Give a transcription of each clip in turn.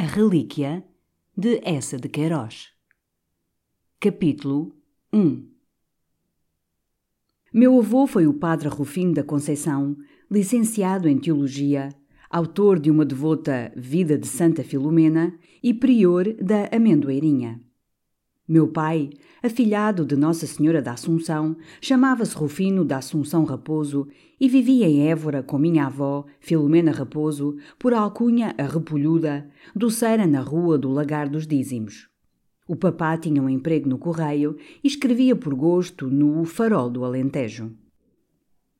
A Relíquia de Essa de Queiroz. Capítulo 1 Meu avô foi o padre Rufino da Conceição, licenciado em Teologia, autor de uma devota Vida de Santa Filomena e prior da Amendoeirinha. Meu pai, afilhado de Nossa Senhora da Assunção, chamava-se Rufino da Assunção Raposo e vivia em Évora com minha avó, Filomena Raposo, por alcunha a Repolhuda, doceira na rua do Lagar dos Dízimos. O papá tinha um emprego no correio e escrevia por gosto no Farol do Alentejo.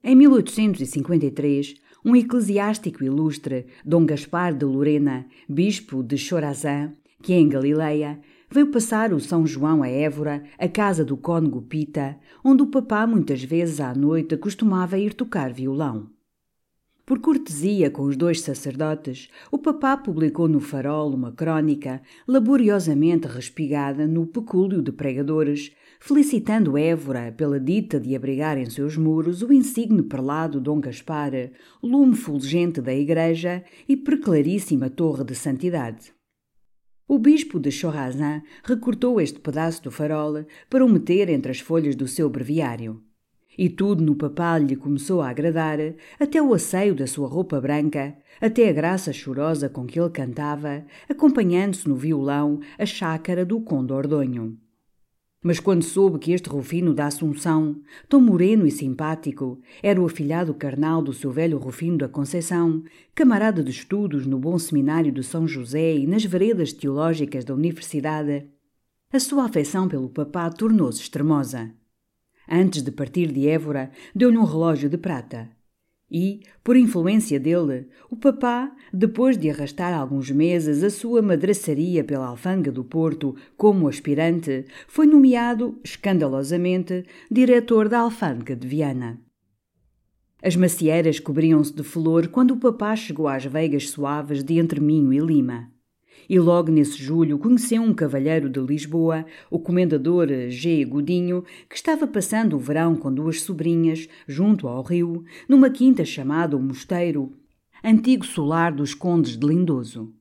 Em 1853, um eclesiástico ilustre, Dom Gaspar de Lorena, bispo de Chorazã, que é em Galileia, veio passar o São João a Évora, a casa do cônego Pita, onde o papá muitas vezes à noite costumava ir tocar violão. Por cortesia com os dois sacerdotes, o papá publicou no Farol uma crônica, laboriosamente respigada no pecúlio de pregadores, felicitando Évora pela dita de abrigar em seus muros o insigne prelado Dom Gaspar, lume fulgente da igreja e preclaríssima torre de santidade. O bispo de Chorazin recortou este pedaço do farol para o meter entre as folhas do seu breviário. E tudo no papá lhe começou a agradar, até o asseio da sua roupa branca, até a graça chorosa com que ele cantava, acompanhando-se no violão a chácara do Conde Ordonho. Mas quando soube que este Rufino da Assunção, tão moreno e simpático, era o afilhado carnal do seu velho Rufino da Conceição, camarada de estudos no bom seminário de São José e nas veredas teológicas da universidade, a sua afeição pelo papá tornou-se extremosa. Antes de partir de Évora, deu-lhe um relógio de prata. E, por influência dele, o papá, depois de arrastar alguns meses a sua madraçaria pela alfândega do Porto como aspirante, foi nomeado, escandalosamente, diretor da alfândega de Viana. As macieiras cobriam-se de flor quando o papá chegou às veigas suaves de Entre Minho e Lima. E logo nesse julho conheceu um cavalheiro de Lisboa, o comendador G. Godinho, que estava passando o verão com duas sobrinhas, junto ao rio, numa quinta chamada o Mosteiro, antigo solar dos condes de Lindoso.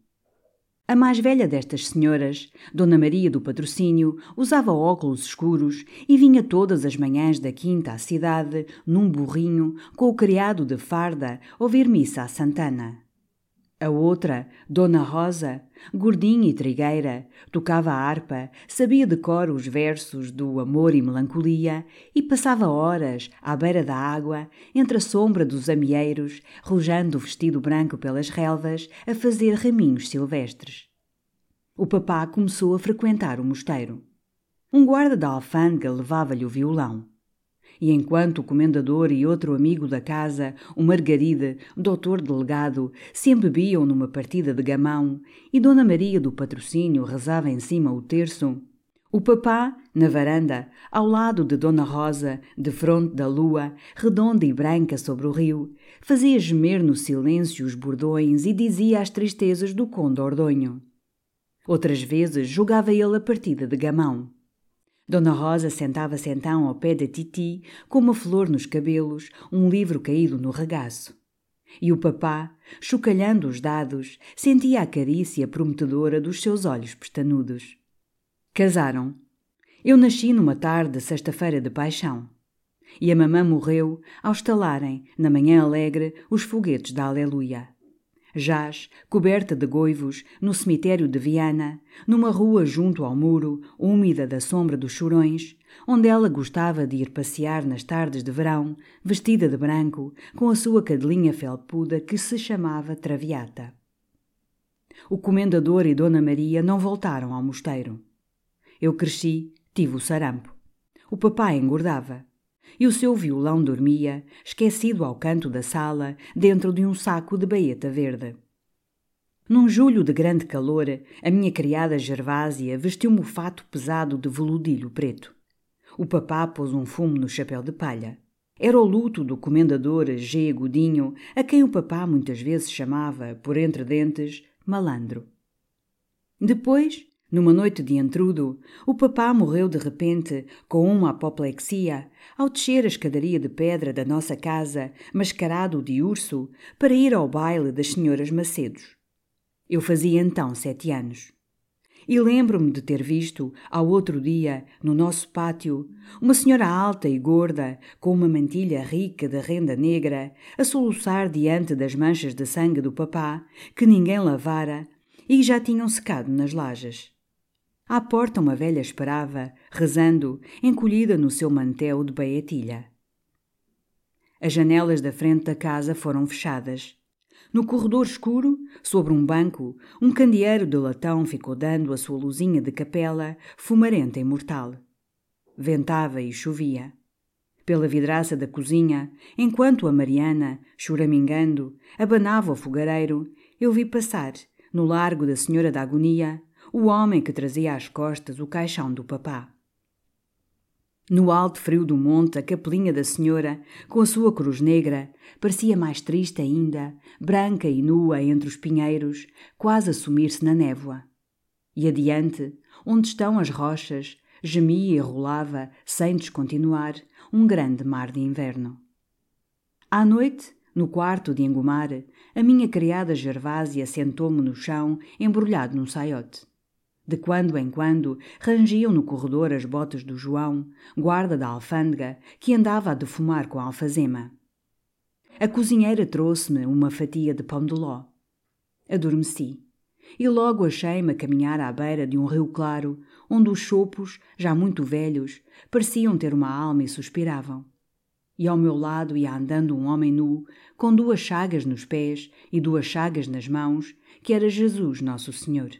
A mais velha destas senhoras, Dona Maria do Patrocínio, usava óculos escuros e vinha todas as manhãs da quinta à cidade, num burrinho, com o criado de farda, ouvir missa a Santana. A outra, Dona Rosa, gordinha e trigueira, tocava a harpa, sabia de cor os versos do amor e melancolia e passava horas à beira da água, entre a sombra dos amieiros, rojando o vestido branco pelas relvas, a fazer raminhos silvestres. O papá começou a frequentar o mosteiro. Um guarda da alfândega levava-lhe o violão e enquanto o comendador e outro amigo da casa, o Margaride, doutor delegado, se embebiam numa partida de gamão e Dona Maria do Patrocínio rezava em cima o terço, o papá, na varanda, ao lado de Dona Rosa, de fronte da lua, redonda e branca sobre o rio, fazia gemer no silêncio os bordões e dizia as tristezas do conde Ordonho. Outras vezes jogava ele a partida de gamão. Dona Rosa sentava-se então ao pé da Titi, com uma flor nos cabelos, um livro caído no regaço. E o papá, chocalhando os dados, sentia a carícia prometedora dos seus olhos pestanudos. Casaram. Eu nasci numa tarde de sexta-feira de paixão. E a mamã morreu ao estalarem, na manhã alegre, os foguetes da Aleluia. Jaz, coberta de goivos, no cemitério de Viana, numa rua junto ao muro, úmida da sombra dos chorões, onde ela gostava de ir passear nas tardes de verão, vestida de branco, com a sua cadelinha felpuda que se chamava Traviata. O comendador e Dona Maria não voltaram ao mosteiro. Eu cresci, tive o sarampo. O papai engordava e o seu violão dormia, esquecido ao canto da sala, dentro de um saco de baeta verde. Num julho de grande calor, a minha criada Gervásia vestiu-me o fato pesado de veludilho preto. O papá pôs um fumo no chapéu de palha. Era o luto do comendador G. Godinho, a quem o papá muitas vezes chamava, por entre dentes, malandro. Depois, numa noite de entrudo, o papá morreu de repente com uma apoplexia ao descer a escadaria de pedra da nossa casa, mascarado de urso, para ir ao baile das senhoras Macedos. Eu fazia então sete anos. E lembro-me de ter visto, ao outro dia, no nosso pátio, uma senhora alta e gorda, com uma mantilha rica de renda negra, a soluçar diante das manchas de sangue do papá, que ninguém lavara e já tinham secado nas lajes. À porta uma velha esperava, rezando, encolhida no seu mantel de baetilha. As janelas da frente da casa foram fechadas. No corredor escuro, sobre um banco, um candeeiro de latão ficou dando a sua luzinha de capela, fumarenta e mortal. Ventava e chovia. Pela vidraça da cozinha, enquanto a Mariana, choramingando, abanava o fogareiro, eu vi passar, no largo da Senhora da Agonia, o homem que trazia às costas o caixão do papá. No alto frio do monte, a capelinha da senhora, com a sua cruz negra, parecia mais triste ainda, branca e nua entre os pinheiros, quase a sumir-se na névoa. E adiante, onde estão as rochas, gemia e rolava, sem descontinuar, um grande mar de inverno. À noite, no quarto de engomar, a minha criada Gervásia sentou-me no chão, embrulhado num saiote. De quando em quando rangiam no corredor as botas do João, guarda da alfândega, que andava a defumar com a alfazema. A cozinheira trouxe-me uma fatia de pão de ló. Adormeci. E logo achei-me a caminhar à beira de um rio claro, onde os chopos, já muito velhos, pareciam ter uma alma e suspiravam. E ao meu lado ia andando um homem nu, com duas chagas nos pés e duas chagas nas mãos, que era Jesus Nosso Senhor.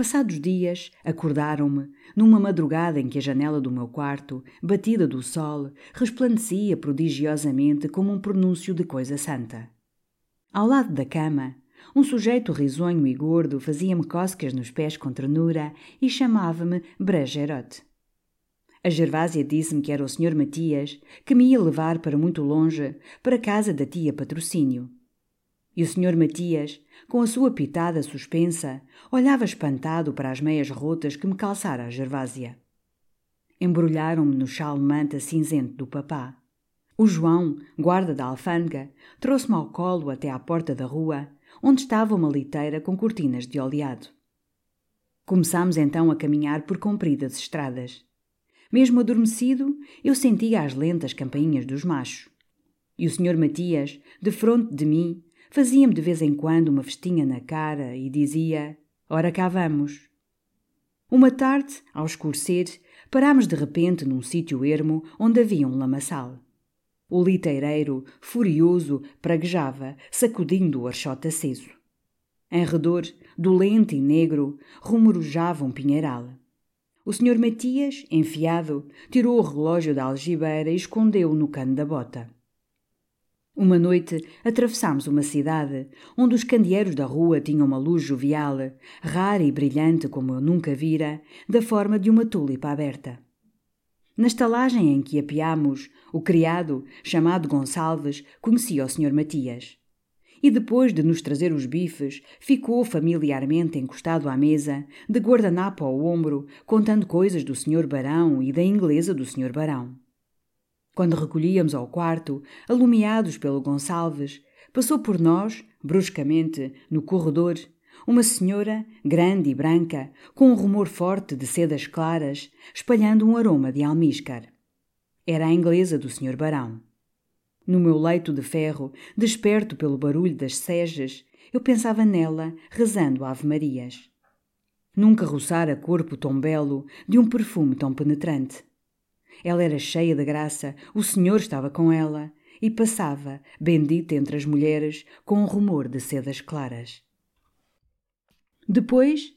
Passados dias, acordaram-me, numa madrugada em que a janela do meu quarto, batida do sol, resplandecia prodigiosamente como um pronúncio de coisa santa. Ao lado da cama, um sujeito risonho e gordo fazia-me cócegas nos pés com ternura e chamava-me Bregerote. A Gervásia disse-me que era o Sr. Matias, que me ia levar para muito longe, para a casa da tia Patrocínio. E o Sr. Matias, com a sua pitada suspensa, olhava espantado para as meias rotas que me calçara a Gervásia. Embrulharam-me no chal manta cinzento do papá. O João, guarda da alfândega, trouxe-me ao colo até à porta da rua, onde estava uma liteira com cortinas de oleado. Começámos então a caminhar por compridas estradas. Mesmo adormecido, eu sentia as lentas campainhas dos machos. E o Sr. Matias, de fronte de mim, Fazia-me de vez em quando uma festinha na cara e dizia: Ora cá vamos. Uma tarde, ao escurecer, parámos de repente num sítio ermo onde havia um lamaçal. O liteireiro, furioso, praguejava, sacudindo o archote aceso. Em redor, dolente e negro, rumorejava um pinheiral. O senhor Matias, enfiado, tirou o relógio da algibeira e escondeu-o no cano da bota. Uma noite atravessámos uma cidade onde os candeeiros da rua tinham uma luz jovial, rara e brilhante como eu nunca vira, da forma de uma tulipa aberta. Na estalagem em que apiámos, o criado, chamado Gonçalves, conhecia o Sr. Matias. E depois de nos trazer os bifes, ficou familiarmente encostado à mesa, de guardanapo ao ombro, contando coisas do Sr. Barão e da inglesa do Sr. Barão. Quando recolhíamos ao quarto, alumiados pelo Gonçalves, passou por nós, bruscamente, no corredor, uma senhora, grande e branca, com um rumor forte de sedas claras, espalhando um aroma de almíscar. Era a inglesa do Sr. Barão. No meu leito de ferro, desperto pelo barulho das sejas, eu pensava nela, rezando Ave-Marias. Nunca roçara corpo tão belo, de um perfume tão penetrante. Ela era cheia de graça, o Senhor estava com ela e passava, bendita entre as mulheres, com um rumor de sedas claras. Depois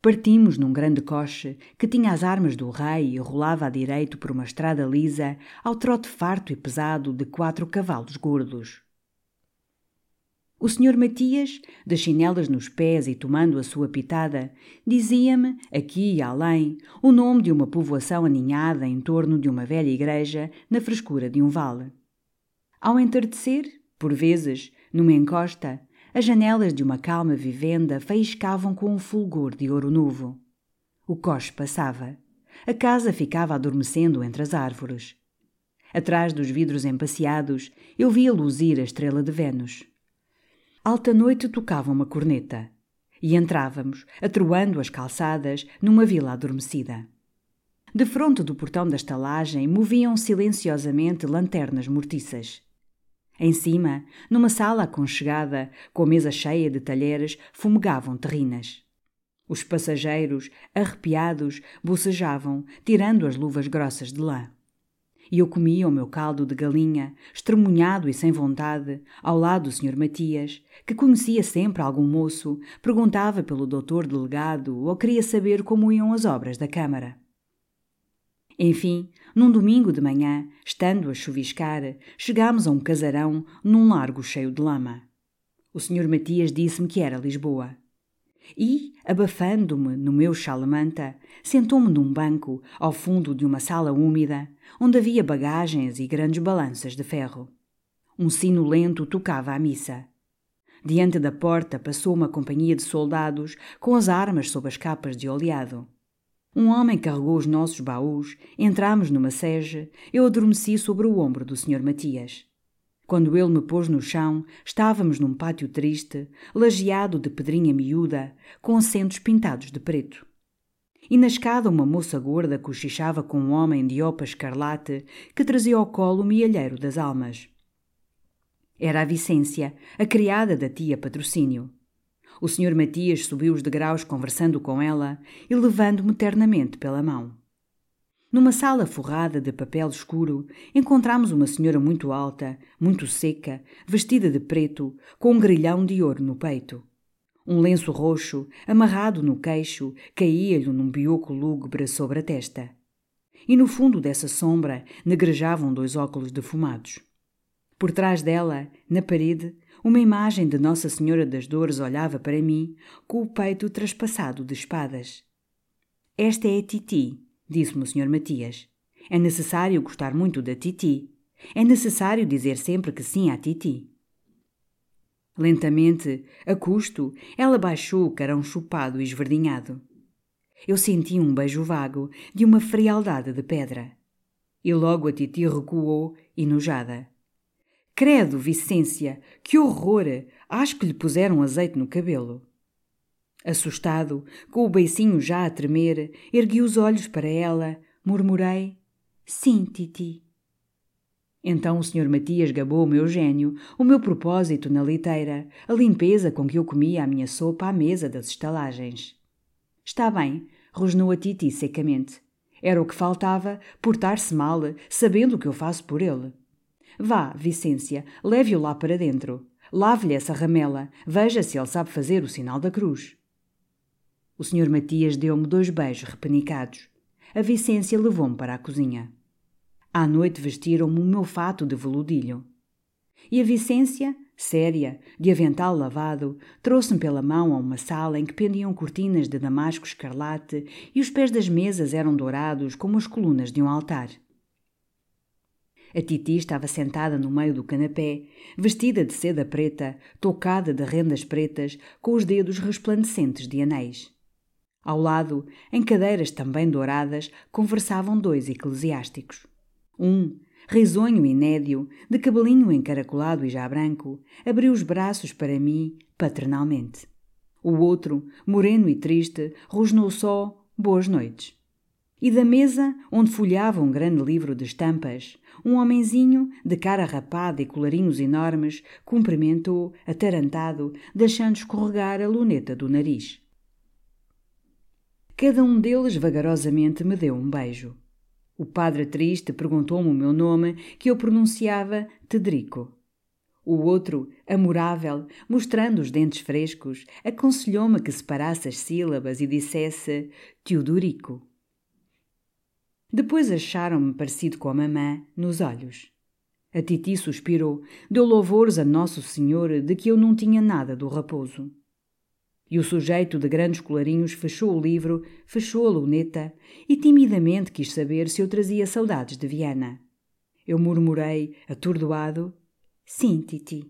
partimos num grande coche que tinha as armas do rei e rolava à direito por uma estrada lisa ao trote farto e pesado de quatro cavalos gordos. O senhor Matias, de chinelas nos pés e tomando a sua pitada, dizia-me, aqui e além, o nome de uma povoação aninhada em torno de uma velha igreja na frescura de um vale. Ao entardecer, por vezes, numa encosta, as janelas de uma calma vivenda faiscavam com um fulgor de ouro novo. O coche passava. A casa ficava adormecendo entre as árvores. Atrás dos vidros empasseados, eu via luzir a estrela de Vênus. Alta noite tocava uma corneta e entrávamos, atroando as calçadas, numa vila adormecida. De fronte do portão da estalagem moviam silenciosamente lanternas mortiças. Em cima, numa sala aconchegada, com mesa cheia de talheres, fumegavam terrinas. Os passageiros, arrepiados, bocejavam, tirando as luvas grossas de lã. E eu comia o meu caldo de galinha, estremunhado e sem vontade, ao lado do Sr. Matias, que conhecia sempre algum moço, perguntava pelo doutor delegado ou queria saber como iam as obras da Câmara. Enfim, num domingo de manhã, estando a chuviscar, chegámos a um casarão num largo cheio de lama. O Sr. Matias disse-me que era Lisboa. E, abafando-me no meu chalamanta, sentou-me num banco ao fundo de uma sala úmida, onde havia bagagens e grandes balanças de ferro. Um sino lento tocava a missa. Diante da porta passou uma companhia de soldados com as armas sob as capas de oleado. Um homem carregou os nossos baús, entramos numa sege, eu adormeci sobre o ombro do Sr. Matias. Quando ele me pôs no chão, estávamos num pátio triste, lajeado de pedrinha miúda, com assentos pintados de preto. E na escada uma moça gorda cochichava com um homem de opa escarlate que trazia ao colo o mielheiro das almas. Era a Vicência, a criada da tia Patrocínio. O Sr. Matias subiu os degraus conversando com ela e levando-me ternamente pela mão. Numa sala forrada de papel escuro, encontramos uma senhora muito alta, muito seca, vestida de preto, com um grilhão de ouro no peito. Um lenço roxo, amarrado no queixo, caía-lhe num bioco lúgubre sobre a testa. E no fundo dessa sombra negrejavam dois óculos defumados. Por trás dela, na parede, uma imagem de Nossa Senhora das Dores olhava para mim, com o peito traspassado de espadas. Esta é Titi, disse-me o Sr. Matias. É necessário gostar muito da Titi. É necessário dizer sempre que sim à Titi. Lentamente, a custo, ela baixou o carão chupado e esverdinhado. Eu senti um beijo vago de uma frialdade de pedra. E logo a Titi recuou, enojada. Credo, Vicência, que horror! Acho que lhe puseram azeite no cabelo. Assustado, com o beicinho já a tremer, ergui os olhos para ela, murmurei: Sim, Titi. Então o Sr. Matias gabou o meu gênio, o meu propósito na liteira, a limpeza com que eu comia a minha sopa à mesa das estalagens. Está bem, rosnou a Titi secamente. Era o que faltava, portar-se mal, sabendo o que eu faço por ele. Vá, Vicência, leve-o lá para dentro. Lave-lhe essa ramela. Veja se ele sabe fazer o sinal da cruz. O Sr. Matias deu-me dois beijos repenicados. A Vicência levou-me para a cozinha. À noite vestiram-me o meu fato de veludilho. E a Vicência, séria, de avental lavado, trouxe-me pela mão a uma sala em que pendiam cortinas de damasco escarlate e os pés das mesas eram dourados como as colunas de um altar. A Titi estava sentada no meio do canapé, vestida de seda preta, tocada de rendas pretas, com os dedos resplandecentes de anéis. Ao lado, em cadeiras também douradas, conversavam dois eclesiásticos. Um, risonho e nédio, de cabelinho encaracolado e já branco, abriu os braços para mim paternalmente. O outro, moreno e triste, rosnou só boas noites. E da mesa, onde folhava um grande livro de estampas, um homenzinho, de cara rapada e colarinhos enormes, cumprimentou, atarantado, deixando escorregar a luneta do nariz. Cada um deles vagarosamente me deu um beijo. O padre triste perguntou-me o meu nome, que eu pronunciava Tedrico. O outro, amorável, mostrando os dentes frescos, aconselhou-me que separasse as sílabas e dissesse Teodorico. Depois acharam-me parecido com a mamã nos olhos. A Titi suspirou, deu louvores a Nosso Senhor de que eu não tinha nada do raposo. E o sujeito de grandes colarinhos fechou o livro, fechou a luneta e timidamente quis saber se eu trazia saudades de Viana. Eu murmurei, atordoado: Sim, Titi.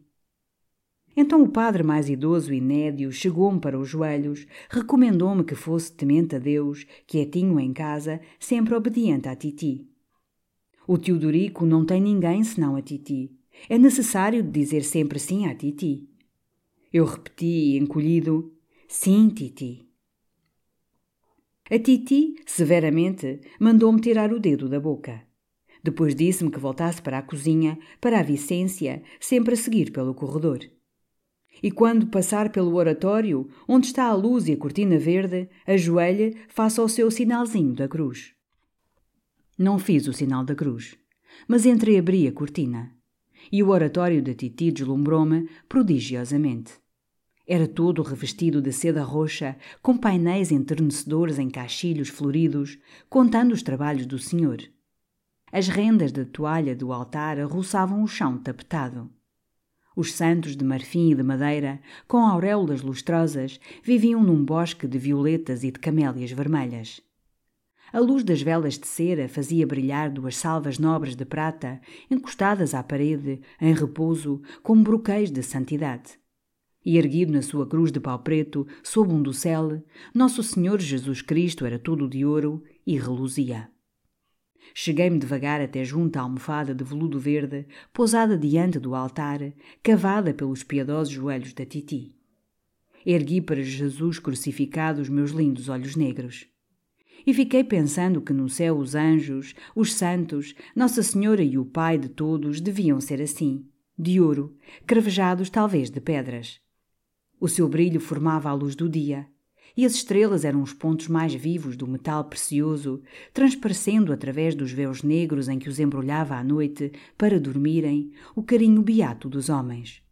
Então o padre mais idoso e nédio chegou-me para os joelhos, recomendou-me que fosse temente a Deus, quietinho em casa, sempre obediente à Titi. O tio Dorico não tem ninguém senão a Titi. É necessário dizer sempre sim à Titi. Eu repeti, encolhido: Sim, Titi. A Titi, severamente, mandou-me tirar o dedo da boca. Depois disse-me que voltasse para a cozinha, para a Vicência, sempre a seguir pelo corredor. E quando passar pelo oratório, onde está a luz e a cortina verde, ajoelhe, faça o seu sinalzinho da cruz. Não fiz o sinal da cruz, mas entreabri a cortina. E o oratório da Titi deslumbrou-me prodigiosamente. Era todo revestido de seda roxa, com painéis enternecedores em caixilhos floridos, contando os trabalhos do Senhor. As rendas da toalha do altar roçavam o chão tapetado. Os santos de marfim e de madeira, com auréolas lustrosas, viviam num bosque de violetas e de camélias vermelhas. A luz das velas de cera fazia brilhar duas salvas nobres de prata, encostadas à parede, em repouso, como broquéis de santidade. E erguido na sua cruz de pau preto, sob um dossel, Nosso Senhor Jesus Cristo era todo de ouro e reluzia. Cheguei-me devagar até junto à almofada de veludo verde, pousada diante do altar, cavada pelos piedosos joelhos da Titi. Ergui para Jesus crucificado os meus lindos olhos negros. E fiquei pensando que no céu os anjos, os santos, Nossa Senhora e o Pai de todos deviam ser assim, de ouro, cravejados talvez de pedras. O seu brilho formava a luz do dia, e as estrelas eram os pontos mais vivos do metal precioso, transparecendo através dos véus negros em que os embrulhava à noite para dormirem o carinho beato dos homens.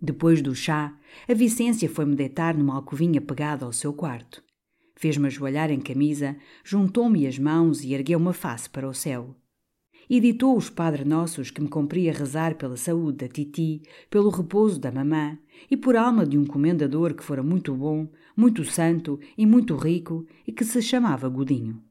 Depois do chá, a Vicência foi-me deitar numa alcovinha pegada ao seu quarto. Fez-me ajoelhar em camisa, juntou-me as mãos e ergueu uma face para o céu e ditou os Padre Nossos que me cumpria rezar pela saúde da Titi, pelo repouso da mamã e por alma de um comendador que fora muito bom, muito santo e muito rico e que se chamava Godinho.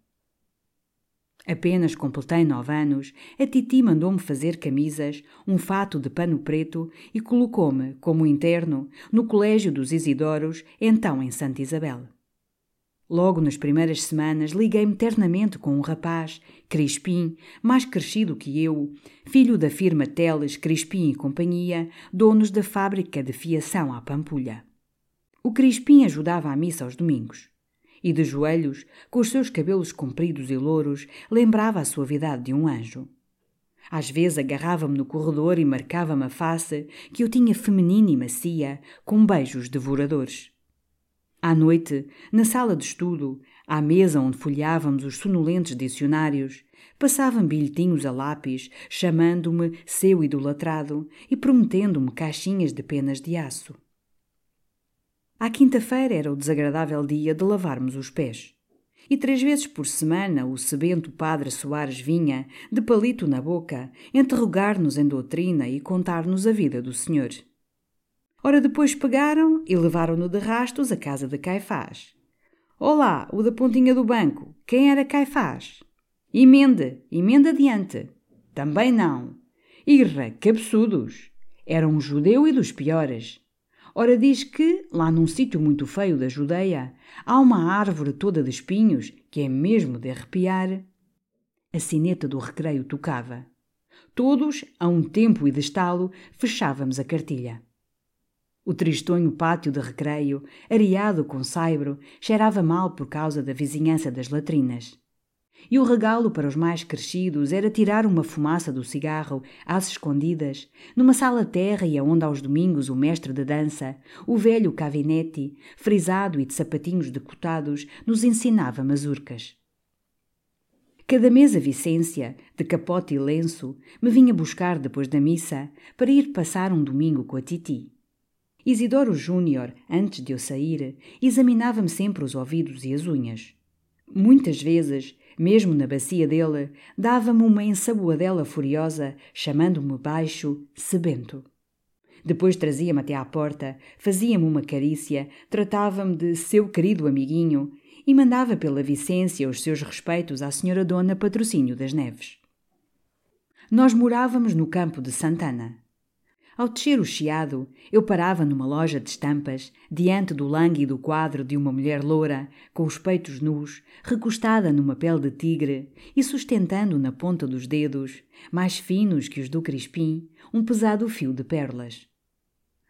Apenas completei nove anos, a Titi mandou-me fazer camisas, um fato de pano preto e colocou-me, como interno, no Colégio dos Isidoros, então em Santa Isabel. Logo nas primeiras semanas liguei-me ternamente com um rapaz, Crispim, mais crescido que eu, filho da firma Teles Crispim e Companhia, donos da fábrica de fiação à Pampulha. O Crispim ajudava à missa aos domingos. E de joelhos, com os seus cabelos compridos e louros, lembrava a suavidade de um anjo. Às vezes agarrava-me no corredor e marcava-me a face, que eu tinha feminina e macia, com beijos devoradores. À noite, na sala de estudo, à mesa onde folheávamos os sonolentes dicionários, passavam bilhetinhos a lápis, chamando-me seu idolatrado e prometendo-me caixinhas de penas de aço. À quinta-feira era o desagradável dia de lavarmos os pés. E três vezes por semana o sebento padre Soares vinha, de palito na boca, interrogar-nos em doutrina e contar-nos a vida do Senhor. Ora, depois pegaram e levaram-no de rastos à casa de Caifás. Olá, o da pontinha do banco. Quem era Caifás? Emenda, emenda adiante. Também não. Irra, cabeçudos. Era um judeu e dos piores. Ora, diz que, lá num sítio muito feio da Judeia, há uma árvore toda de espinhos que é mesmo de arrepiar. A sineta do recreio tocava. Todos, a um tempo e de estalo, fechávamos a cartilha. O tristonho pátio de recreio, areado com saibro, cheirava mal por causa da vizinhança das latrinas. E o regalo para os mais crescidos era tirar uma fumaça do cigarro às escondidas, numa sala terra e aonde aos domingos o mestre de dança, o velho Cavinetti, frisado e de sapatinhos decotados, nos ensinava mazurcas. Cada mês a Vicência, de capote e lenço, me vinha buscar depois da missa para ir passar um domingo com a Titi. Isidoro Júnior, antes de eu sair, examinava-me sempre os ouvidos e as unhas. Muitas vezes, mesmo na bacia dele, dava-me uma ensaboadela furiosa, chamando-me baixo sebento. Depois trazia-me até à porta, fazia-me uma carícia, tratava-me de seu querido amiguinho e mandava pela Vicência os seus respeitos à senhora Dona Patrocínio das Neves. Nós morávamos no campo de Santana. Ao descer o chiado, eu parava numa loja de estampas, diante do lânguido quadro de uma mulher loura, com os peitos nus, recostada numa pele de tigre e sustentando na ponta dos dedos, mais finos que os do Crispim, um pesado fio de pérolas.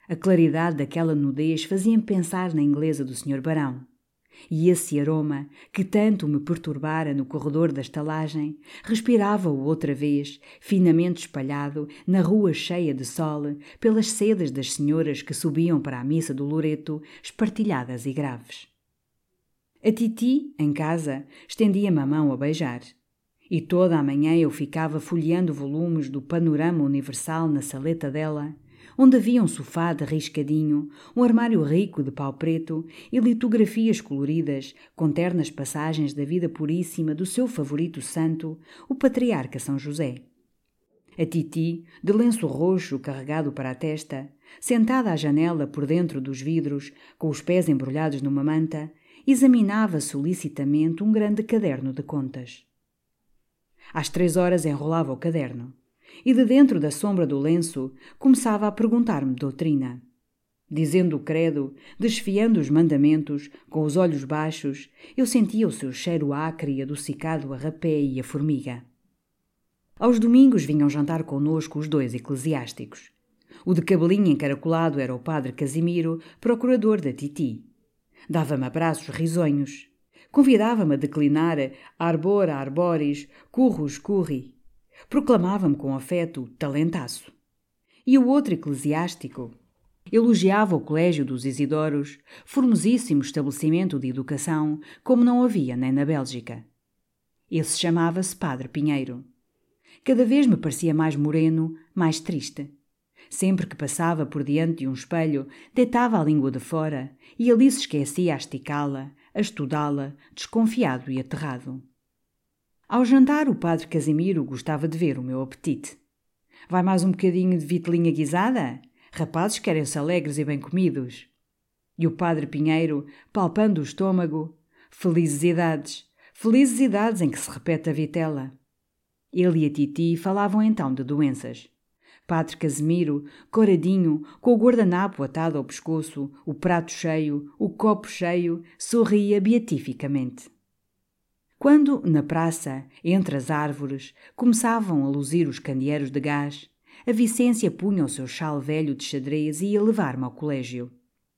A claridade daquela nudez fazia-me pensar na inglesa do Sr. Barão. E esse aroma, que tanto me perturbara no corredor da estalagem, respirava-o outra vez, finamente espalhado, na rua cheia de sol, pelas sedas das senhoras que subiam para a missa do Loreto, espartilhadas e graves. A Titi, em casa, estendia-me a mão a beijar. E toda a manhã eu ficava folheando volumes do Panorama Universal na saleta dela, onde havia um sofá de riscadinho, um armário rico de pau preto e litografias coloridas com ternas passagens da vida puríssima do seu favorito santo, o patriarca São José. A Titi, de lenço roxo carregado para a testa, sentada à janela por dentro dos vidros, com os pés embrulhados numa manta, examinava solicitamente um grande caderno de contas. Às três horas enrolava o caderno e de dentro da sombra do lenço começava a perguntar-me doutrina. Dizendo o credo, desfiando os mandamentos, com os olhos baixos, eu sentia o seu cheiro acre e adocicado a rapé e a formiga. Aos domingos vinham jantar conosco os dois eclesiásticos. O de cabelinho encaracolado era o padre Casimiro, procurador da Titi. Dava-me abraços risonhos. Convidava-me a declinar arbor arboris, currus curri, Proclamava-me com afeto talentaço. E o outro eclesiástico elogiava o Colégio dos Isidoros, formosíssimo estabelecimento de educação, como não havia nem na Bélgica. Esse chamava-se Padre Pinheiro. Cada vez me parecia mais moreno, mais triste. Sempre que passava por diante de um espelho, deitava a língua de fora e ali se esquecia a esticá-la, a estudá-la, desconfiado e aterrado. Ao jantar, o padre Casimiro gostava de ver o meu apetite. Vai mais um bocadinho de vitelinha guisada? Rapazes querem-se alegres e bem comidos. E o padre Pinheiro, palpando o estômago, felizes idades, felizes idades em que se repete a vitela. Ele e a Titi falavam então de doenças. Padre Casimiro, coradinho, com o guardanapo atado ao pescoço, o prato cheio, o copo cheio, sorria beatificamente. Quando, na praça, entre as árvores, começavam a luzir os candeeiros de gás, a Vicência punha o seu chal velho de xadrez e ia levar-me ao colégio.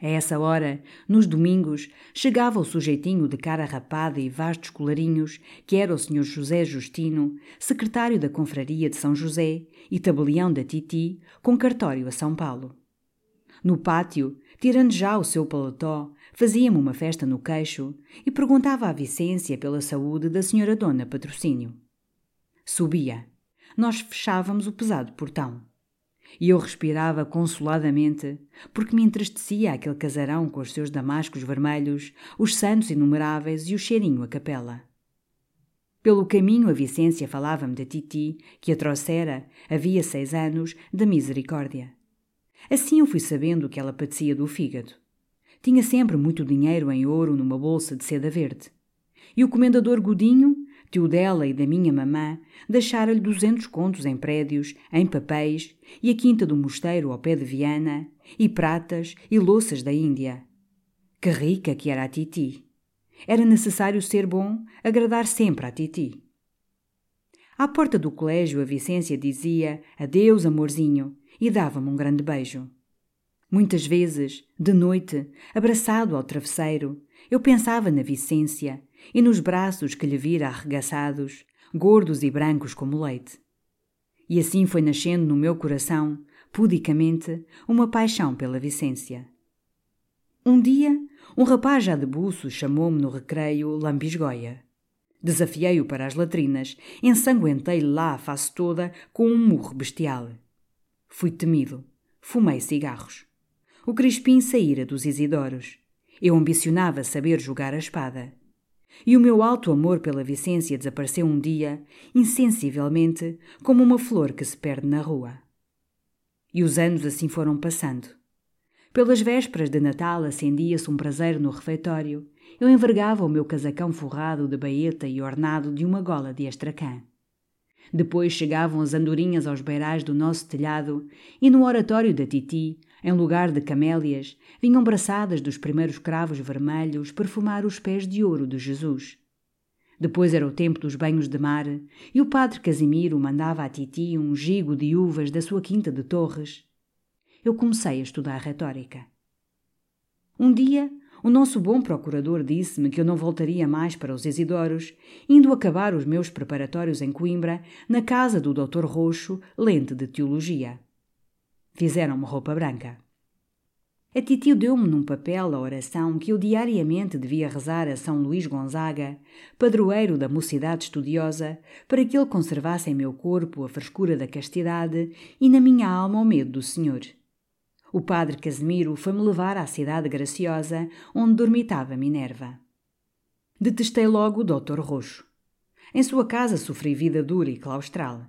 A essa hora, nos domingos, chegava o sujeitinho de cara rapada e vastos colarinhos, que era o Sr. José Justino, secretário da Confraria de São José e tabelião da Titi, com cartório a São Paulo. No pátio, tirando já o seu paletó, fazia-me uma festa no queixo e perguntava à Vicência pela saúde da senhora Dona Patrocínio. Subia. Nós fechávamos o pesado portão. E eu respirava consoladamente, porque me entristecia aquele casarão com os seus damascos vermelhos, os santos inumeráveis e o cheirinho a capela. Pelo caminho a Vicência falava-me da Titi, que a trouxera, havia seis anos, da misericórdia. Assim eu fui sabendo que ela padecia do fígado. Tinha sempre muito dinheiro em ouro numa bolsa de seda verde. E o comendador Godinho, tio dela e da minha mamã, deixara-lhe duzentos contos em prédios, em papéis, e a quinta do mosteiro ao pé de Viana, e pratas e louças da Índia. Que rica que era a Titi! Era necessário ser bom, agradar sempre à Titi. À porta do colégio, a Vicência dizia adeus, amorzinho, e dava-me um grande beijo. Muitas vezes, de noite, abraçado ao travesseiro, eu pensava na Vicência e nos braços que lhe vira arregaçados, gordos e brancos como leite. E assim foi nascendo no meu coração, pudicamente, uma paixão pela Vicência. Um dia, um rapaz já de buço chamou-me no recreio Lambisgoia. Desafiei-o para as latrinas, ensanguentei-lhe lá a face toda com um murro bestial. Fui temido. Fumei cigarros. O Crispim saíra dos Isidoros. Eu ambicionava saber jogar a espada. E o meu alto amor pela Vicência desapareceu um dia, insensivelmente, como uma flor que se perde na rua. E os anos assim foram passando. Pelas vésperas de Natal acendia-se um prazer no refeitório. Eu envergava o meu casacão forrado de baeta e ornado de uma gola de astracã. Depois chegavam as andorinhas aos beirais do nosso telhado e no oratório da Titi, em lugar de camélias, vinham braçadas dos primeiros cravos vermelhos perfumar os pés de ouro de Jesus. Depois era o tempo dos banhos de mar e o padre Casimiro mandava à Titi um gigo de uvas da sua quinta de Torres eu comecei a estudar retórica. Um dia, o nosso bom procurador disse-me que eu não voltaria mais para os Isidoros, indo acabar os meus preparatórios em Coimbra, na casa do Dr. Roxo, lente de teologia. Fizeram-me roupa branca. A titio deu-me num papel a oração que eu diariamente devia rezar a São Luís Gonzaga, padroeiro da mocidade estudiosa, para que ele conservasse em meu corpo a frescura da castidade e na minha alma o medo do Senhor. O padre Casimiro foi-me levar à cidade graciosa onde dormitava Minerva. Detestei logo o doutor Roxo. Em sua casa sofri vida dura e claustral.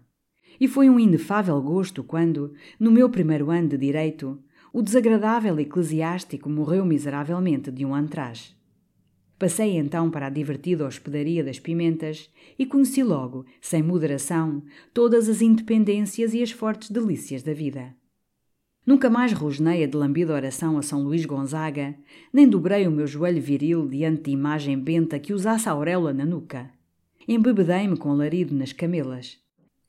E foi um inefável gosto quando, no meu primeiro ano de direito, o desagradável eclesiástico morreu miseravelmente de um antraz. Passei então para a divertida hospedaria das Pimentas e conheci logo, sem moderação, todas as independências e as fortes delícias da vida. Nunca mais rosnei a de lambida oração a São Luís Gonzaga, nem dobrei o meu joelho viril diante de imagem benta que usasse a auréola na nuca. Embebedei-me com alarido nas camelas.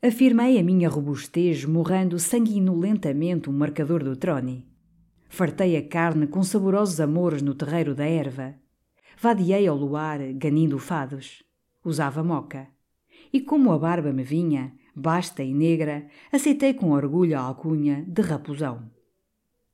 Afirmei a minha robustez morrando sanguinolentamente um marcador do trone. Fartei a carne com saborosos amores no terreiro da erva. Vadiei ao luar, ganindo fados. Usava moca. E como a barba me vinha, basta e negra, aceitei com orgulho a alcunha de raposão.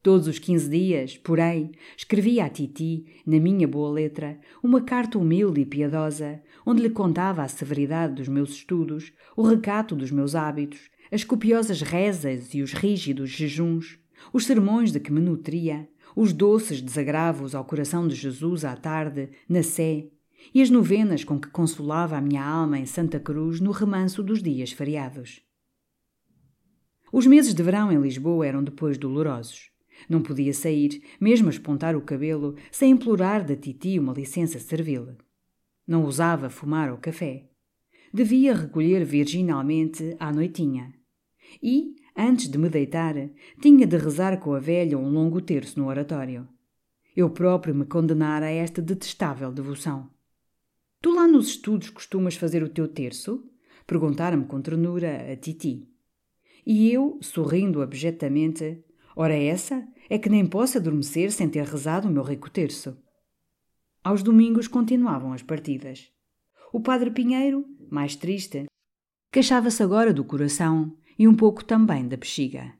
Todos os quinze dias, porém, escrevia à Titi, na minha boa letra, uma carta humilde e piedosa, onde lhe contava a severidade dos meus estudos, o recato dos meus hábitos, as copiosas rezas e os rígidos jejuns, os sermões de que me nutria, os doces desagravos ao coração de Jesus à tarde, na Sé, e as novenas com que consolava a minha alma em Santa Cruz no remanso dos dias feriados. Os meses de verão em Lisboa eram depois dolorosos. Não podia sair, mesmo a espontar o cabelo, sem implorar da titi uma licença servil. Não ousava fumar ou café. Devia recolher virginalmente à noitinha. E, antes de me deitar, tinha de rezar com a velha um longo terço no oratório. Eu próprio me condenara a esta detestável devoção. Tu lá nos estudos costumas fazer o teu terço? Perguntara-me com ternura a Titi. E eu, sorrindo abjetamente, ora essa é que nem posso adormecer sem ter rezado o meu rico terço. Aos domingos continuavam as partidas. O padre Pinheiro, mais triste, queixava-se agora do coração e um pouco também da bexiga.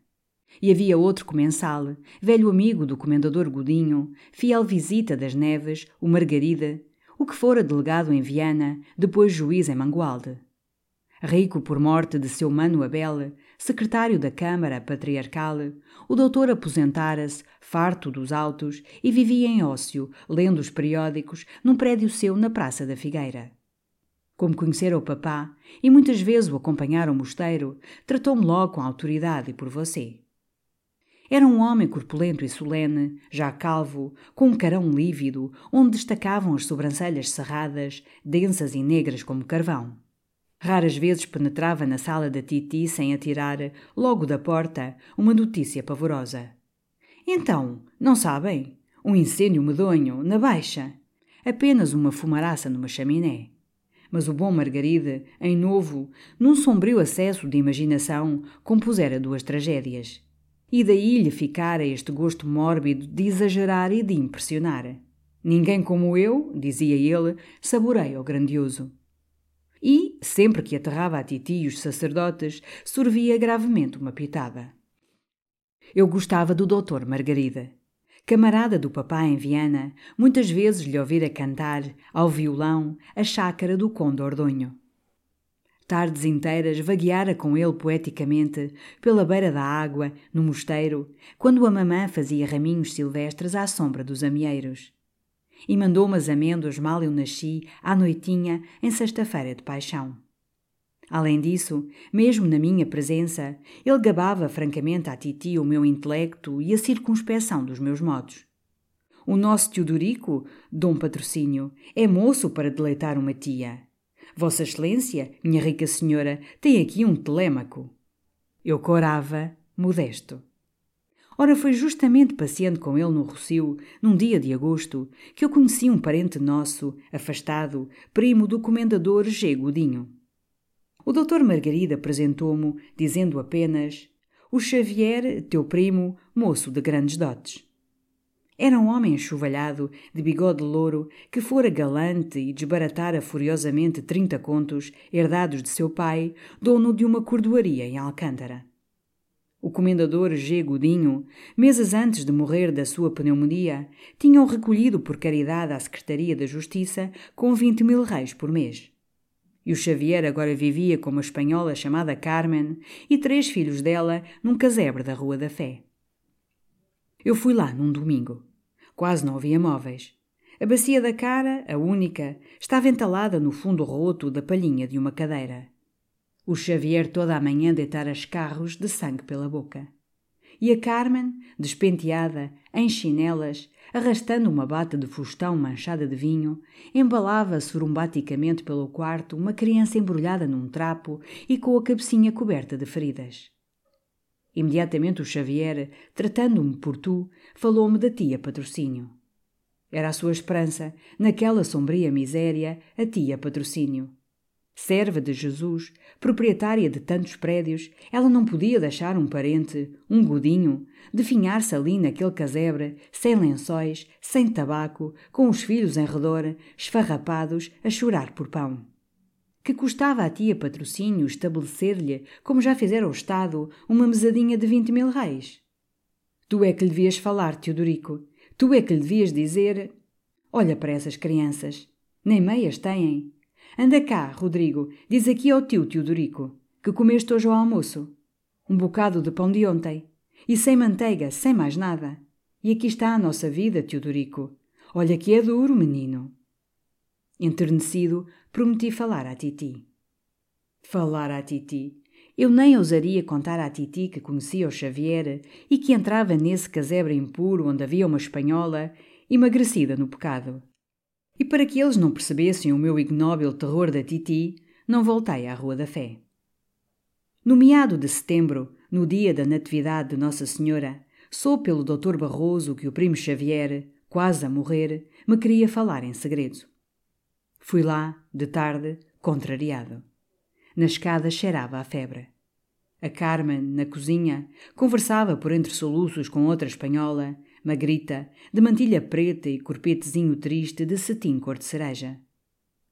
E havia outro comensal, velho amigo do comendador Godinho, fiel visita das Neves, o Margarida, o que fora delegado em Viana, depois juiz em Mangualde. Rico por morte de seu mano Abel, secretário da Câmara Patriarcal, o doutor aposentara-se, farto dos autos, e vivia em ócio, lendo os periódicos, num prédio seu na Praça da Figueira. Como conhecera o papá, e muitas vezes o acompanhara ao mosteiro, tratou-me logo com autoridade e por você. Era um homem corpulento e solene, já calvo, com um carão lívido, onde destacavam as sobrancelhas cerradas, densas e negras como carvão. Raras vezes penetrava na sala da Titi sem atirar, logo da porta, uma notícia pavorosa. Então, não sabem? Um incêndio medonho, na Baixa. Apenas uma fumaraça numa chaminé. Mas o bom Margaride, em novo, num sombrio acesso de imaginação, compusera duas tragédias. E daí lhe ficara este gosto mórbido de exagerar e de impressionar. Ninguém como eu, dizia ele, saboreia o grandioso. E, sempre que aterrava a Titi e os sacerdotes, sorvia gravemente uma pitada. Eu gostava do doutor Margarida. Camarada do papá em Viana, muitas vezes lhe ouvira cantar, ao violão, a chácara do Conde Ordonho. Tardes inteiras vagueara com ele poeticamente, pela beira da água, no mosteiro, quando a mamã fazia raminhos silvestres à sombra dos amieiros e mandou-me as amêndoas mal eu nasci, à noitinha, em sexta-feira de paixão. Além disso, mesmo na minha presença, ele gabava francamente à titi o meu intelecto e a circunspeção dos meus modos. O nosso Teodorico, Dom Patrocínio, é moço para deleitar uma tia. Vossa Excelência, minha rica senhora, tem aqui um telêmaco. Eu corava, modesto. Ora, foi justamente passeando com ele no Rocio, num dia de agosto, que eu conheci um parente nosso, afastado, primo do comendador G. Godinho. O doutor Margarida apresentou-me, dizendo apenas: O Xavier, teu primo, moço de grandes dotes. Era um homem enxovalhado, de bigode louro, que fora galante e desbaratara furiosamente trinta contos, herdados de seu pai, dono de uma cordoaria em Alcântara. O comendador G. Godinho, meses antes de morrer da sua pneumonia, tinham recolhido por caridade à Secretaria da Justiça com 20 mil reis por mês. E o Xavier agora vivia com uma espanhola chamada Carmen e três filhos dela num casebre da Rua da Fé. Eu fui lá num domingo. Quase não havia móveis. A bacia da cara, a única, estava entalada no fundo roto da palhinha de uma cadeira. O Xavier toda a manhã deitara escarros de sangue pela boca. E a Carmen, despenteada, em chinelas, arrastando uma bata de fustão manchada de vinho, embalava surumbaticamente pelo quarto uma criança embrulhada num trapo e com a cabecinha coberta de feridas. Imediatamente o Xavier, tratando-me por tu, falou-me da tia Patrocínio. Era a sua esperança, naquela sombria miséria, a tia Patrocínio. Serva de Jesus, proprietária de tantos prédios, ela não podia deixar um parente, um godinho, definhar-se ali naquele casebre, sem lençóis, sem tabaco, com os filhos em redor, esfarrapados, a chorar por pão. Que custava à tia patrocínio estabelecer-lhe, como já fizera o Estado, uma mesadinha de vinte mil reis? Tu é que lhe devias falar, Teodorico. Tu é que lhe devias dizer: Olha para essas crianças. Nem meias têm. Anda cá, Rodrigo, diz aqui ao tio Teodorico que comeste hoje ao almoço. Um bocado de pão de ontem. E sem manteiga, sem mais nada. E aqui está a nossa vida, Teodorico. Olha que é duro, menino. Enternecido, prometi falar à Titi. Falar à Titi. Eu nem ousaria contar à Titi que conhecia o Xavier e que entrava nesse casebre impuro onde havia uma espanhola, emagrecida no pecado. E para que eles não percebessem o meu ignóbil terror da Titi, não voltei à Rua da Fé. No meado de setembro, no dia da Natividade de Nossa Senhora, sou pelo Dr. Barroso que o primo Xavier, quase a morrer, me queria falar em segredo. Fui lá, de tarde, contrariado. Na escada cheirava a febre. A Carmen, na cozinha, conversava por entre soluços com outra espanhola magrita, de mantilha preta e corpetezinho triste de cetim cor de cereja.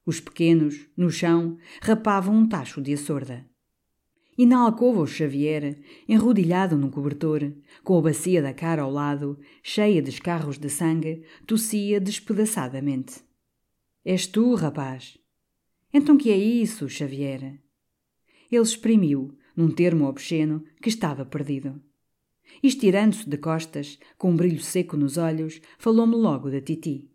Os pequenos, no chão, rapavam um tacho de açorda. E na alcova o Xavier, enrodilhado num cobertor, com a bacia da cara ao lado, cheia de escarros de sangue, tossia despedaçadamente. És tu, rapaz? Então que é isso, Xavier? Ele exprimiu, num termo obsceno, que estava perdido. Estirando-se de costas, com um brilho seco nos olhos, falou-me logo da Titi.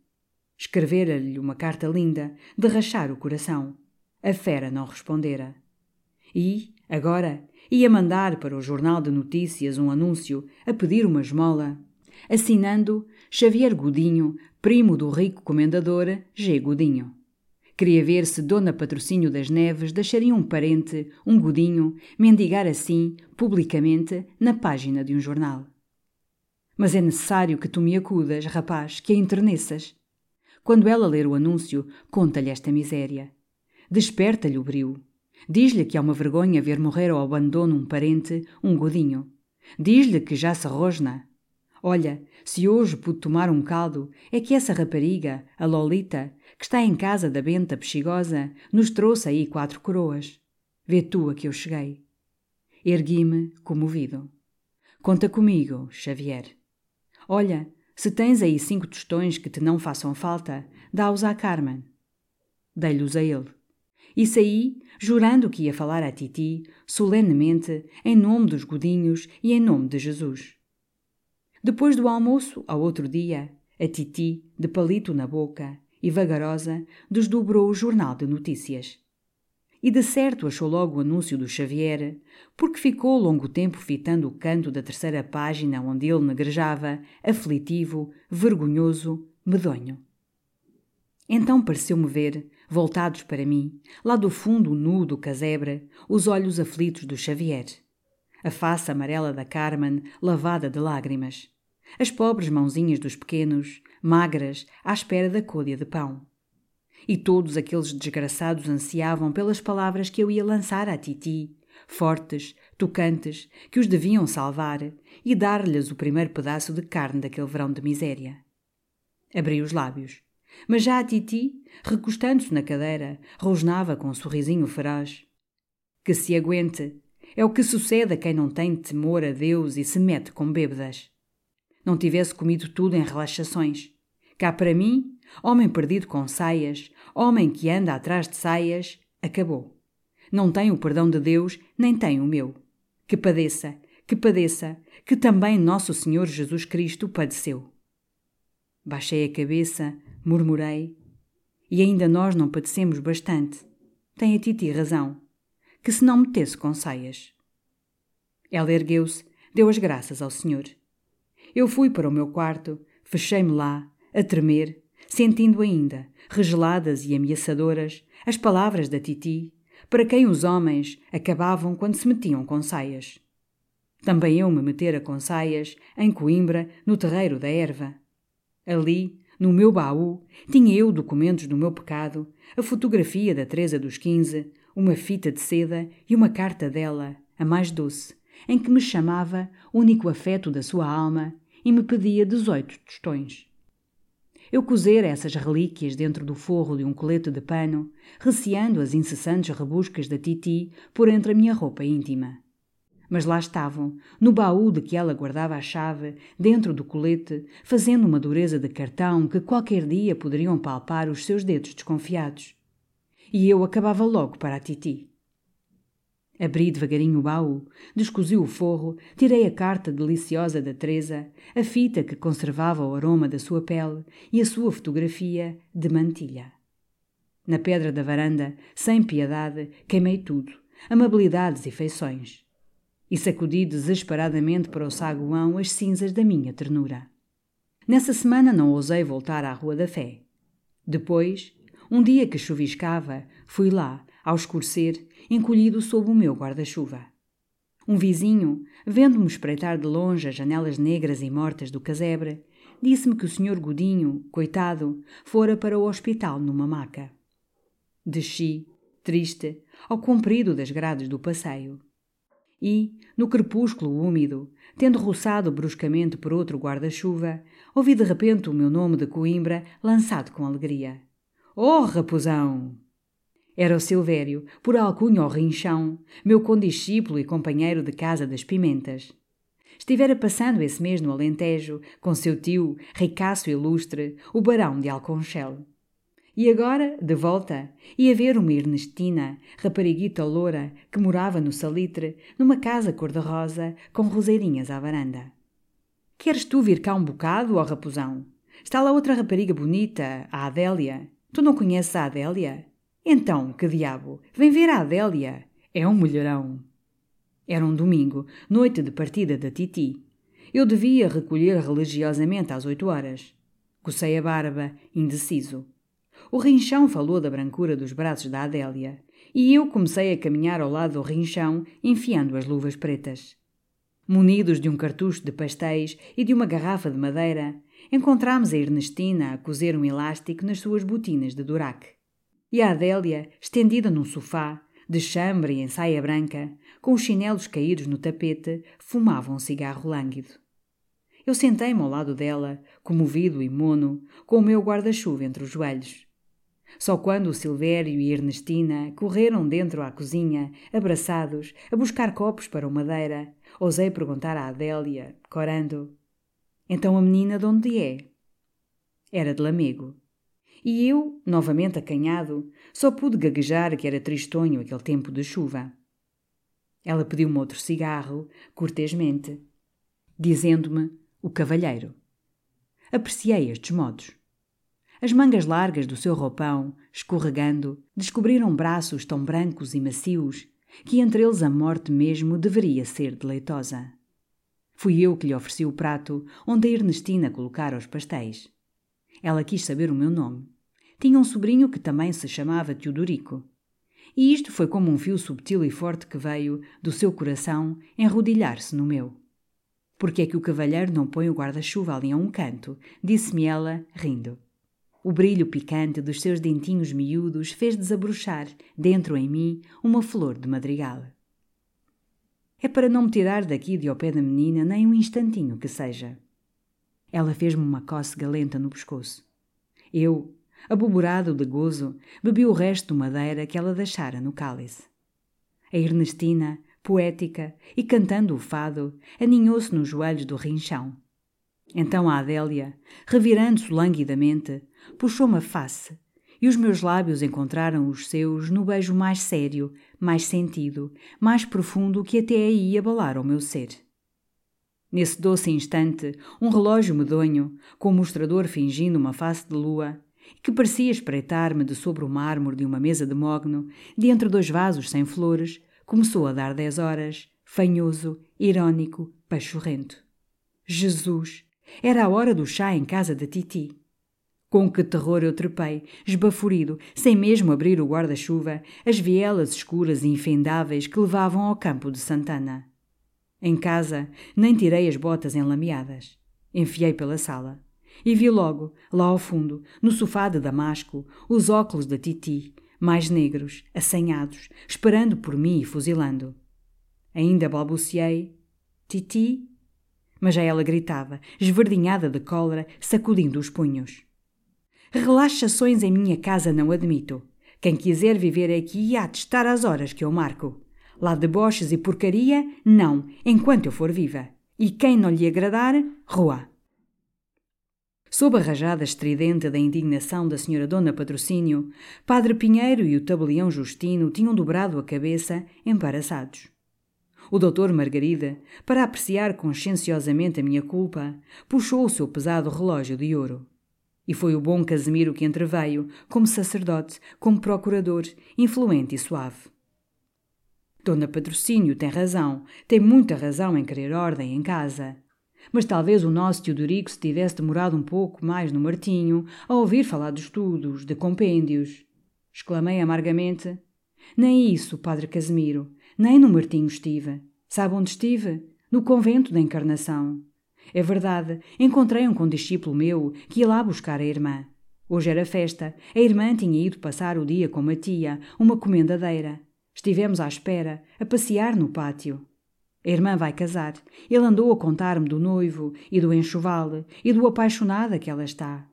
Escrevera-lhe uma carta linda, de rachar o coração. A fera não respondera. E, agora, ia mandar para o jornal de notícias um anúncio a pedir uma esmola, assinando Xavier Godinho, primo do rico comendador G. Godinho. Queria ver se Dona Patrocínio das Neves deixaria um parente, um godinho, mendigar assim, publicamente, na página de um jornal. Mas é necessário que tu me acudas, rapaz, que a enterneças. Quando ela ler o anúncio, conta-lhe esta miséria. Desperta-lhe o brio. Diz-lhe que é uma vergonha ver morrer ao abandono um parente, um godinho. Diz-lhe que já se rosna. Olha, se hoje pude tomar um caldo, é que essa rapariga, a Lolita, que está em casa da benta bexigosa, nos trouxe aí quatro coroas. Vê tu a que eu cheguei. Ergui-me, comovido. Conta comigo, Xavier. Olha, se tens aí cinco tostões que te não façam falta, dá-os à Carmen. Dei-lhes a ele. E saí, jurando que ia falar a Titi, solenemente, em nome dos godinhos e em nome de Jesus. Depois do almoço, ao outro dia, a Titi, de palito na boca, e vagarosa, desdobrou o jornal de notícias. E de certo achou logo o anúncio do Xavier, porque ficou longo tempo fitando o canto da terceira página onde ele negrejava, aflitivo, vergonhoso, medonho. Então pareceu-me ver, voltados para mim, lá do fundo nu do casebre, os olhos aflitos do Xavier. A face amarela da Carmen, lavada de lágrimas. As pobres mãozinhas dos pequenos, magras, à espera da colha de pão. E todos aqueles desgraçados ansiavam pelas palavras que eu ia lançar à Titi, fortes, tocantes, que os deviam salvar e dar-lhes o primeiro pedaço de carne daquele verão de miséria. Abri os lábios. Mas já a Titi, recostando-se na cadeira, rosnava com um sorrisinho feroz. Que se aguente. É o que sucede a quem não tem temor a Deus e se mete com bêbadas não tivesse comido tudo em relaxações. Cá para mim, homem perdido com saias, homem que anda atrás de saias, acabou. Não tem o perdão de Deus, nem tem o meu. Que padeça, que padeça, que também nosso Senhor Jesus Cristo padeceu. Baixei a cabeça, murmurei, e ainda nós não padecemos bastante. Tem a Titi razão, que se não metesse com saias. Ela ergueu-se, deu as graças ao Senhor. Eu fui para o meu quarto, fechei-me lá, a tremer, sentindo ainda, regeladas e ameaçadoras, as palavras da Titi, para quem os homens acabavam quando se metiam com saias. Também eu me metera com saias, em Coimbra, no terreiro da erva. Ali, no meu baú, tinha eu documentos do meu pecado, a fotografia da Teresa dos Quinze, uma fita de seda e uma carta dela, a mais doce, em que me chamava, único afeto da sua alma, e me pedia dezoito tostões. Eu cozera essas relíquias dentro do forro de um colete de pano, receando as incessantes rebuscas da Titi por entre a minha roupa íntima. Mas lá estavam, no baú de que ela guardava a chave, dentro do colete, fazendo uma dureza de cartão que qualquer dia poderiam palpar os seus dedos desconfiados. E eu acabava logo para a Titi. Abri devagarinho o baú, descosi o forro, tirei a carta deliciosa da Teresa, a fita que conservava o aroma da sua pele e a sua fotografia de mantilha. Na pedra da varanda, sem piedade, queimei tudo, amabilidades e feições. E sacudi desesperadamente para o saguão as cinzas da minha ternura. Nessa semana não ousei voltar à Rua da Fé. Depois, um dia que chuviscava, fui lá, ao escurecer, encolhido sob o meu guarda-chuva. Um vizinho, vendo-me espreitar de longe as janelas negras e mortas do casebre, disse-me que o senhor Godinho, coitado, fora para o hospital numa maca. Desci, triste, ao comprido das grades do passeio. E, no crepúsculo úmido, tendo roçado bruscamente por outro guarda-chuva, ouvi de repente o meu nome de Coimbra lançado com alegria. Oh, raposão! Era o Silvério, por alcunha ao rinchão, meu condiscípulo e companheiro de casa das pimentas. Estivera passando esse mês no Alentejo, com seu tio, ricaço ilustre, o barão de Alconchel. E agora, de volta, ia ver uma Ernestina, rapariguita loura, que morava no Salitre, numa casa cor-de-rosa, com roseirinhas à varanda. Queres tu vir cá um bocado, ó raposão? Está lá outra rapariga bonita, a Adélia. Tu não conheces a Adélia? Então, que diabo, vem ver a Adélia. É um mulherão. Era um domingo, noite de partida da Titi. Eu devia recolher religiosamente às oito horas. Cocei a barba, indeciso. o rinchão falou da brancura dos braços da Adélia, e eu comecei a caminhar ao lado do rinchão, enfiando as luvas pretas. Munidos de um cartucho de pastéis e de uma garrafa de madeira, encontramos a Ernestina a cozer um elástico nas suas botinas de durac. E a Adélia, estendida num sofá, de chambre e em saia branca, com os chinelos caídos no tapete, fumava um cigarro lânguido. Eu sentei-me ao lado dela, comovido e mono, com o meu guarda-chuva entre os joelhos. Só quando o Silvério e Ernestina correram dentro à cozinha, abraçados, a buscar copos para o madeira, ousei perguntar à Adélia, corando: Então a menina de onde é? Era de Lamego. E eu, novamente acanhado, só pude gaguejar que era tristonho aquele tempo de chuva. Ela pediu-me outro cigarro, cortesmente, dizendo-me o cavalheiro. Apreciei estes modos. As mangas largas do seu roupão, escorregando, descobriram braços tão brancos e macios que entre eles a morte mesmo deveria ser deleitosa. Fui eu que lhe ofereci o prato onde a Ernestina colocara os pastéis. Ela quis saber o meu nome. Tinha um sobrinho que também se chamava Teodorico. E isto foi como um fio subtil e forte que veio, do seu coração, enrodilhar-se no meu. Porque é que o cavalheiro não põe o guarda-chuva ali a um canto? Disse-me ela, rindo. O brilho picante dos seus dentinhos miúdos fez desabrochar, dentro em mim, uma flor de madrigal. É para não me tirar daqui de ao pé da menina nem um instantinho que seja. Ela fez-me uma cócega lenta no pescoço. Eu, aboborado de gozo, bebi o resto de madeira que ela deixara no cálice. A Ernestina, poética, e cantando o fado, aninhou-se nos joelhos do rinchão. Então a Adélia, revirando-se languidamente, puxou-me a face, e os meus lábios encontraram os seus no beijo mais sério, mais sentido, mais profundo que até aí abalara o meu ser. Nesse doce instante, um relógio medonho, com o mostrador fingindo uma face de lua, que parecia espreitar-me de sobre o mármore de uma mesa de mogno, de entre dois vasos sem flores, Começou a dar dez horas, fanhoso, irônico, pachorrento. Jesus! Era a hora do chá em casa da Titi. Com que terror eu trepei, esbaforido, sem mesmo abrir o guarda-chuva, as vielas escuras e infendáveis que levavam ao campo de Santana. Em casa, nem tirei as botas enlameadas. Enfiei pela sala. E vi logo, lá ao fundo, no sofá de damasco, os óculos da Titi, mais negros, assanhados, esperando por mim e fuzilando. Ainda balbuciei: Titi? Mas já ela gritava, esverdinhada de cólera, sacudindo os punhos. Relaxações em minha casa não admito. Quem quiser viver aqui há de estar às horas que eu marco. Lá deboches e porcaria, não, enquanto eu for viva. E quem não lhe agradar, rua. Sob a rajada estridente da indignação da senhora Dona Patrocínio, Padre Pinheiro e o tabelião Justino tinham dobrado a cabeça, embaraçados. O doutor Margarida, para apreciar conscienciosamente a minha culpa, puxou o seu pesado relógio de ouro. E foi o bom Casimiro que entreveio, como sacerdote, como procurador, influente e suave. Dona Patrocínio tem razão, tem muita razão em querer ordem em casa. Mas talvez o nosso Teodorico se tivesse demorado um pouco mais no Martinho a ouvir falar de estudos, de compêndios. Exclamei amargamente. Nem isso, Padre Casimiro, nem no Martinho estive. Sabe onde estive? No convento da Encarnação. É verdade, encontrei um condiscípulo meu que ia lá buscar a irmã. Hoje era festa. A irmã tinha ido passar o dia com uma tia, uma comendadeira. Estivemos à espera, a passear no pátio. A irmã vai casar. Ele andou a contar-me do noivo e do enxoval e do apaixonada que ela está.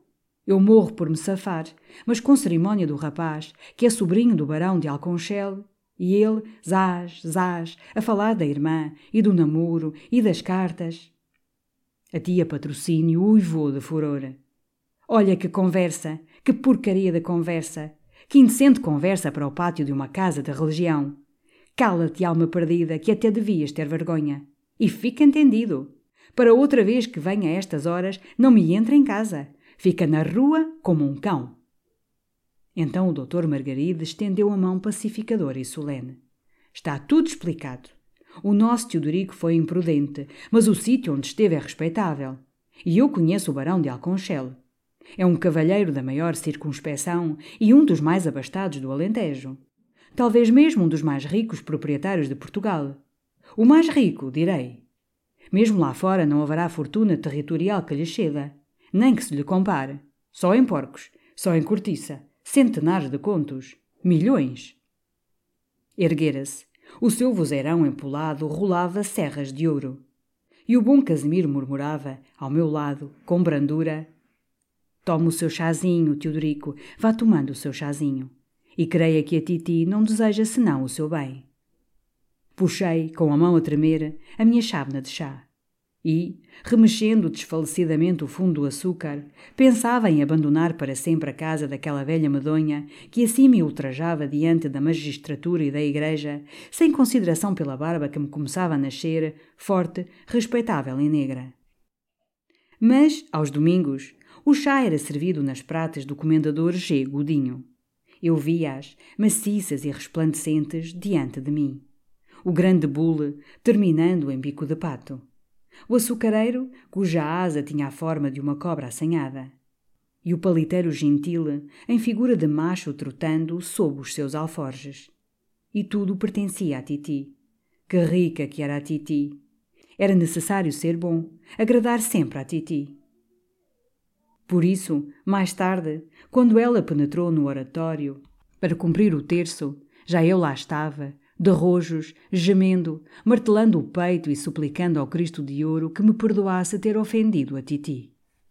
Eu morro por me safar, mas com cerimónia do rapaz, que é sobrinho do barão de Alconchel, e ele, zás, zás, a falar da irmã e do namoro e das cartas. A tia patrocínio uivou de furor. Olha que conversa, que porcaria de conversa, que indecente conversa para o pátio de uma casa de religião. Cala-te, alma perdida, que até devias ter vergonha. E fica entendido. Para outra vez que venha a estas horas, não me entre em casa. Fica na rua como um cão. Então o doutor Margarida estendeu a mão pacificadora e solene. Está tudo explicado. O nosso Teodorico foi imprudente, mas o sítio onde esteve é respeitável. E eu conheço o barão de Alconchel. É um cavalheiro da maior circunspeção e um dos mais abastados do Alentejo. Talvez mesmo um dos mais ricos proprietários de Portugal. O mais rico, direi. Mesmo lá fora não haverá fortuna territorial que lhe ceda, nem que se lhe compare. Só em porcos, só em cortiça, centenares de contos, milhões. Erguera-se. O seu vozeirão empolado rolava serras de ouro. E o bom Casimiro murmurava, ao meu lado, com brandura: Tome o seu chazinho, Teodorico, vá tomando o seu chazinho. E creia que a Titi não deseja senão o seu bem. Puxei, com a mão a tremer, a minha chávena de chá. E, remexendo desfalecidamente o fundo do açúcar, pensava em abandonar para sempre a casa daquela velha medonha que assim me ultrajava diante da magistratura e da igreja, sem consideração pela barba que me começava a nascer, forte, respeitável e negra. Mas, aos domingos, o chá era servido nas pratas do comendador G. Godinho. Eu via-as, maciças e resplandecentes, diante de mim o grande bule, terminando em bico de pato. O açucareiro, cuja asa tinha a forma de uma cobra assanhada. E o paliteiro gentil, em figura de macho trotando sob os seus alforjes. E tudo pertencia a Titi. Que rica que era a Titi! Era necessário ser bom, agradar sempre a Titi. Por isso, mais tarde, quando ela penetrou no oratório para cumprir o terço, já eu lá estava, de rojos, gemendo, martelando o peito e suplicando ao Cristo de ouro que me perdoasse ter ofendido a Titi.